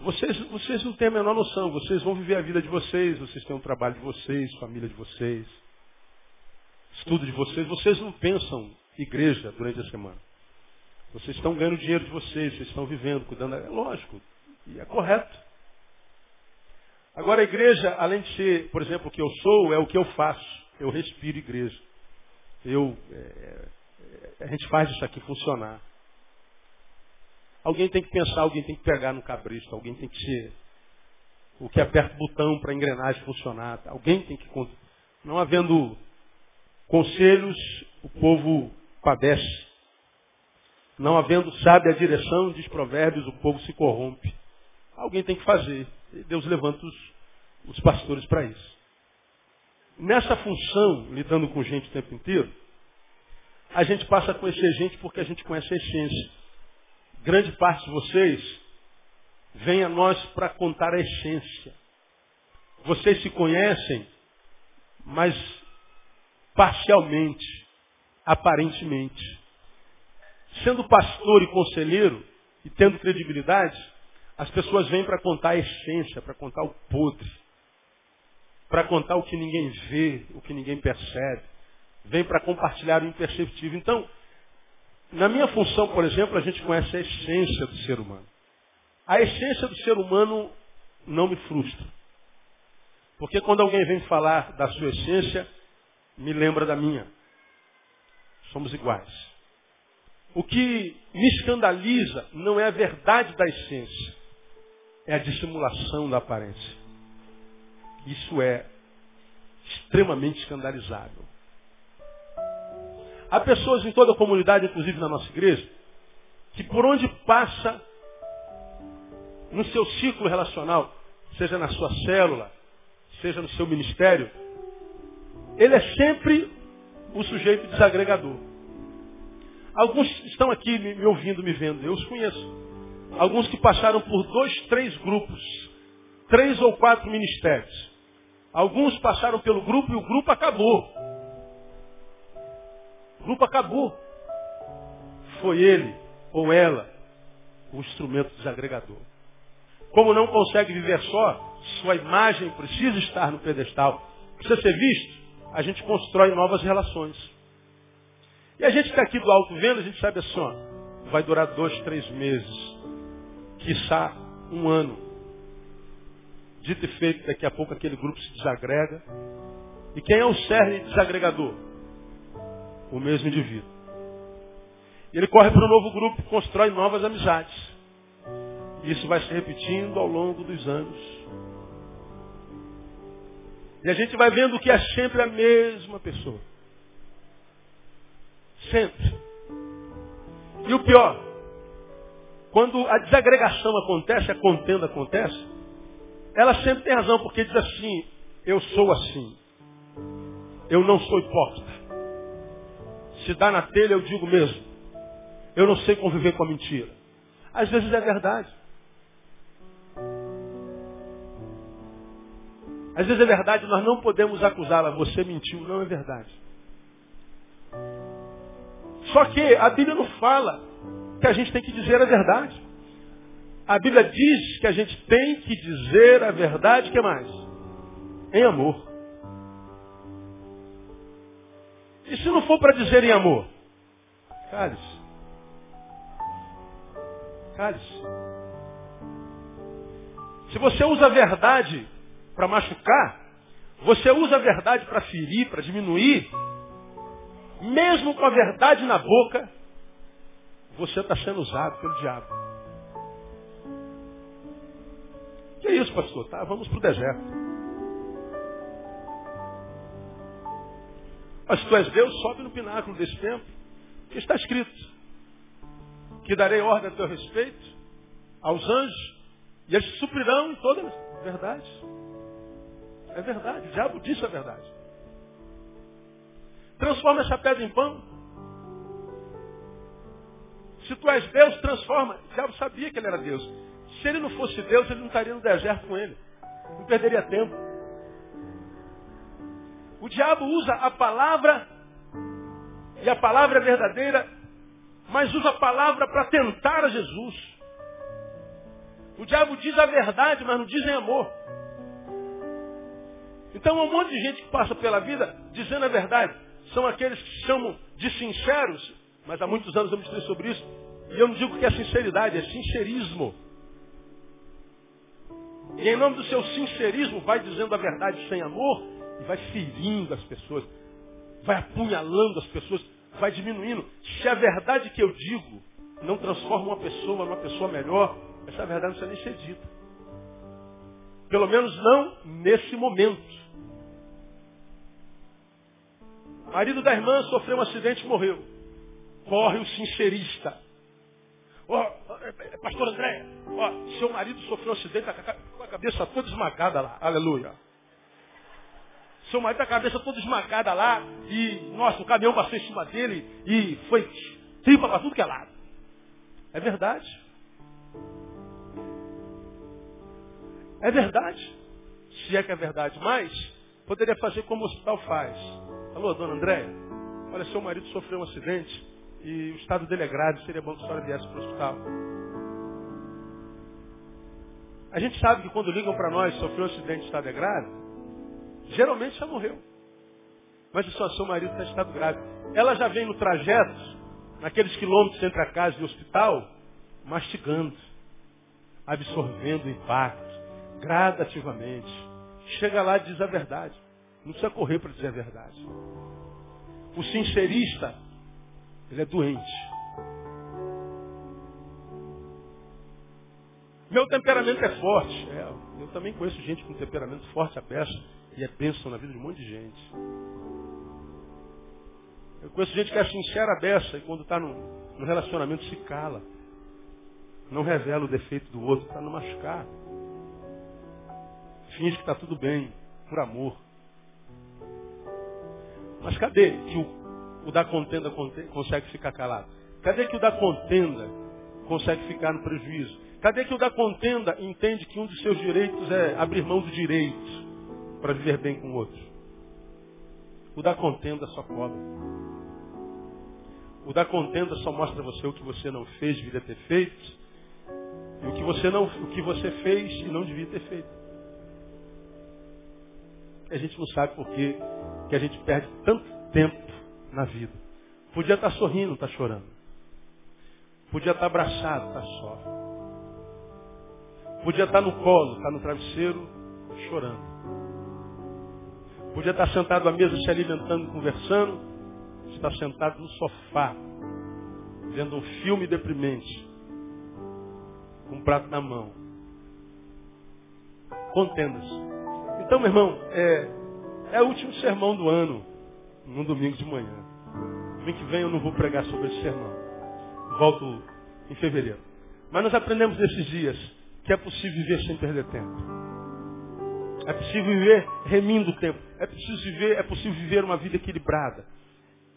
Vocês, vocês não têm a menor noção, vocês vão viver a vida de vocês, vocês têm o um trabalho de vocês, família de vocês, estudo de vocês, vocês não pensam igreja durante a semana. Vocês estão ganhando dinheiro de vocês, vocês estão vivendo, cuidando. É lógico. E é correto. Agora a igreja, além de ser, por exemplo, o que eu sou, é o que eu faço. Eu respiro igreja. Eu, é, é, a gente faz isso aqui funcionar. Alguém tem que pensar, alguém tem que pegar no cabresto, alguém tem que ser o que aperta o botão para a engrenagem funcionar. Alguém tem que. Não havendo conselhos, o povo padece. Não havendo sábia direção, diz provérbios, o povo se corrompe. Alguém tem que fazer. E Deus levanta os, os pastores para isso. Nessa função, lidando com gente o tempo inteiro, a gente passa a conhecer gente porque a gente conhece a essência. Grande parte de vocês vem a nós para contar a essência. Vocês se conhecem, mas parcialmente, aparentemente. Sendo pastor e conselheiro, e tendo credibilidade, as pessoas vêm para contar a essência, para contar o podre, para contar o que ninguém vê, o que ninguém percebe. Vem para compartilhar o imperceptível. Então, Na minha função, por exemplo, a gente conhece a essência do ser humano. A essência do ser humano não me frustra. Porque quando alguém vem falar da sua essência, me lembra da minha. Somos iguais. O que me escandaliza não é a verdade da essência, é a dissimulação da aparência. Isso é extremamente escandalizável. Há pessoas em toda a comunidade, inclusive na nossa igreja, que por onde passa, no seu ciclo relacional, seja na sua célula, seja no seu ministério, ele é sempre o sujeito desagregador. Alguns estão aqui me ouvindo, me vendo, eu os conheço. Alguns que passaram por dois, três grupos, três ou quatro ministérios. Alguns passaram pelo grupo e o grupo acabou. O grupo acabou. Foi ele ou ela o instrumento desagregador. Como não consegue viver só, sua imagem precisa estar no pedestal. Precisa ser visto, a gente constrói novas relações. E a gente está aqui do alto vendo, a gente sabe assim, ó, vai durar dois, três meses. Quiçá um ano. Dito e feito, daqui a pouco aquele grupo se desagrega. E quem é o cerne desagregador? O mesmo indivíduo. Ele corre para um novo grupo, constrói novas amizades. E isso vai se repetindo ao longo dos anos. E a gente vai vendo que é sempre a mesma pessoa. Sempre. E o pior, quando a desagregação acontece, a contenda acontece, ela sempre tem razão, porque diz assim, eu sou assim. Eu não sou hipócrita. Se dá na telha, eu digo mesmo. Eu não sei conviver com a mentira. Às vezes é verdade. Às vezes é verdade, nós não podemos acusá-la. Você mentiu, não é verdade. Só que a Bíblia não fala que a gente tem que dizer a verdade. A Bíblia diz que a gente tem que dizer a verdade, que mais? Em amor. E se não for para dizer em amor? Cale-se. Cale-se. Se você usa a verdade para machucar, você usa a verdade para ferir, para diminuir, mesmo com a verdade na boca, você está sendo usado pelo diabo. Que é isso, pastor? Tá, vamos para o deserto. Mas tu és Deus, sobe no pináculo desse templo. Que está escrito. Que darei ordem a teu respeito aos anjos. E eles suprirão em toda a verdade. É verdade. O diabo disse a verdade. Transforma essa pedra em pão. Se tu és Deus, transforma. O diabo sabia que ele era Deus. Se ele não fosse Deus, ele não estaria no deserto com ele. Não perderia tempo. O diabo usa a palavra, e a palavra é verdadeira, mas usa a palavra para tentar a Jesus. O diabo diz a verdade, mas não diz em amor. Então, um monte de gente que passa pela vida dizendo a verdade. São aqueles que chamam de sinceros, mas há muitos anos eu mostrei sobre isso. E eu não digo que é sinceridade, é sincerismo. E em nome do seu sincerismo, vai dizendo a verdade sem amor e vai ferindo as pessoas, vai apunhalando as pessoas, vai diminuindo. Se a verdade que eu digo não transforma uma pessoa numa pessoa melhor, essa verdade não precisa nem ser dita. Pelo menos não nesse momento. marido da irmã sofreu um acidente e morreu. Corre o sincerista. Oh, pastor André, oh, seu marido sofreu um acidente cabeça toda esmagada lá. Aleluia. Seu marido a cabeça toda esmagada lá e, nossa, o caminhão passou em cima dele e foi tripa para tudo que é lado. É verdade. É verdade. Se é que é verdade. Mas, poderia fazer como o hospital faz. Alô, dona Andréia? Olha, seu marido sofreu um acidente e o estado dele é grave, seria bom que a senhora viesse para o hospital. A gente sabe que quando ligam para nós, sofreu um acidente, o estado grave, geralmente já morreu. Mas o seu marido está em estado grave. Ela já vem no trajeto naqueles quilômetros entre a casa e o hospital, mastigando, absorvendo o impacto, gradativamente. Chega lá e diz a verdade. Não precisa correr para dizer a verdade. O sincerista, ele é doente. Meu temperamento é forte. É, eu também conheço gente com temperamento forte a peça e é bênção na vida de um monte de gente. Eu conheço gente que é sincera a beça e quando está no, relacionamento se cala. Não revela o defeito do outro para não machucar. Finge que está tudo bem, por amor. Mas cadê que o, o da contenda consegue ficar calado? Cadê que o da contenda consegue ficar no prejuízo? Cadê que o da contenda entende que um dos seus direitos é abrir mão do direito para viver bem com o outro? O da contenda só cobra. O da contenda só mostra a você o que você não fez, devia ter feito, e o que você não, o que você fez e não devia ter feito. A gente não sabe por que, que a gente perde tanto tempo na vida. Podia estar sorrindo, está chorando. Podia estar abraçado, está só. Podia estar no colo, está no travesseiro, chorando. Podia estar sentado à mesa se alimentando, conversando. Está sentado no sofá, vendo um filme deprimente, com um prato na mão. Contenda-se. Então, meu irmão, é, é o último sermão do ano, no domingo de manhã. Domingo que vem eu não vou pregar sobre esse sermão. Volto em fevereiro. Mas nós aprendemos nesses dias que é possível viver sem perder tempo. É possível viver remindo o tempo. É possível viver, é possível viver uma vida equilibrada.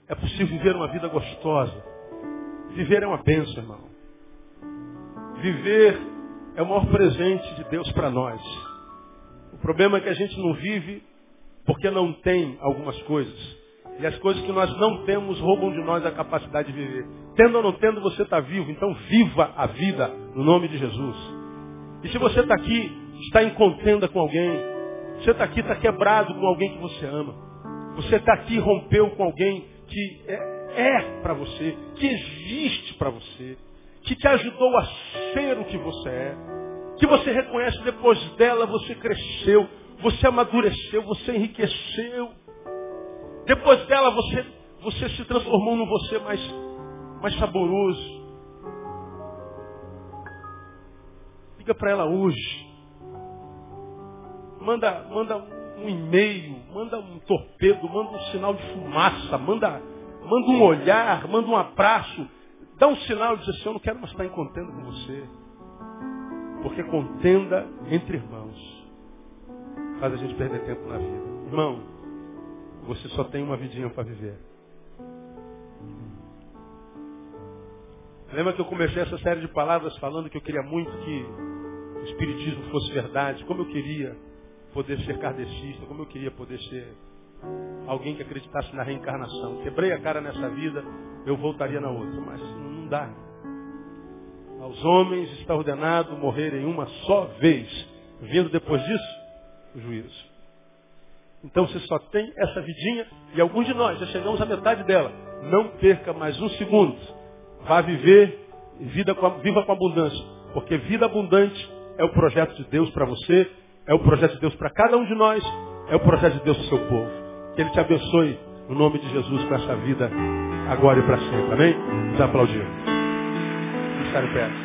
É possível viver uma vida gostosa. Viver é uma bênção, irmão. Viver é o maior presente de Deus para nós. O problema é que a gente não vive porque não tem algumas coisas. E as coisas que nós não temos roubam de nós a capacidade de viver. Tendo ou não tendo, você está vivo. Então viva a vida no nome de Jesus. E se você está aqui, está em contenda com alguém. Você está aqui, está quebrado com alguém que você ama. Você está aqui, rompeu com alguém que é, é para você, que existe para você, que te ajudou a ser o que você é que você reconhece depois dela, você cresceu, você amadureceu, você enriqueceu. Depois dela, você, você se transformou num você mais, mais saboroso. Liga para ela hoje. Manda, manda um e-mail, manda um torpedo, manda um sinal de fumaça, manda, manda um olhar, manda um abraço. Dá um sinal e diz assim, eu não quero mais estar em contenda com você. Porque contenda entre irmãos faz a gente perder tempo na vida. Irmão, você só tem uma vidinha para viver. Lembra que eu comecei essa série de palavras falando que eu queria muito que o Espiritismo fosse verdade, como eu queria poder ser kardecista, como eu queria poder ser alguém que acreditasse na reencarnação. Quebrei a cara nessa vida, eu voltaria na outra, mas não dá. Aos homens está ordenado morrerem uma só vez. Vindo depois disso, o juízo. Então você só tem essa vidinha e alguns de nós já chegamos à metade dela. Não perca mais um segundo. Vá viver vida com, viva com abundância. Porque vida abundante é o projeto de Deus para você, é o projeto de Deus para cada um de nós, é o projeto de Deus para o seu povo. Que Ele te abençoe no nome de Jesus com essa vida agora e para sempre. Amém? Vamos aplaudir. Em pé.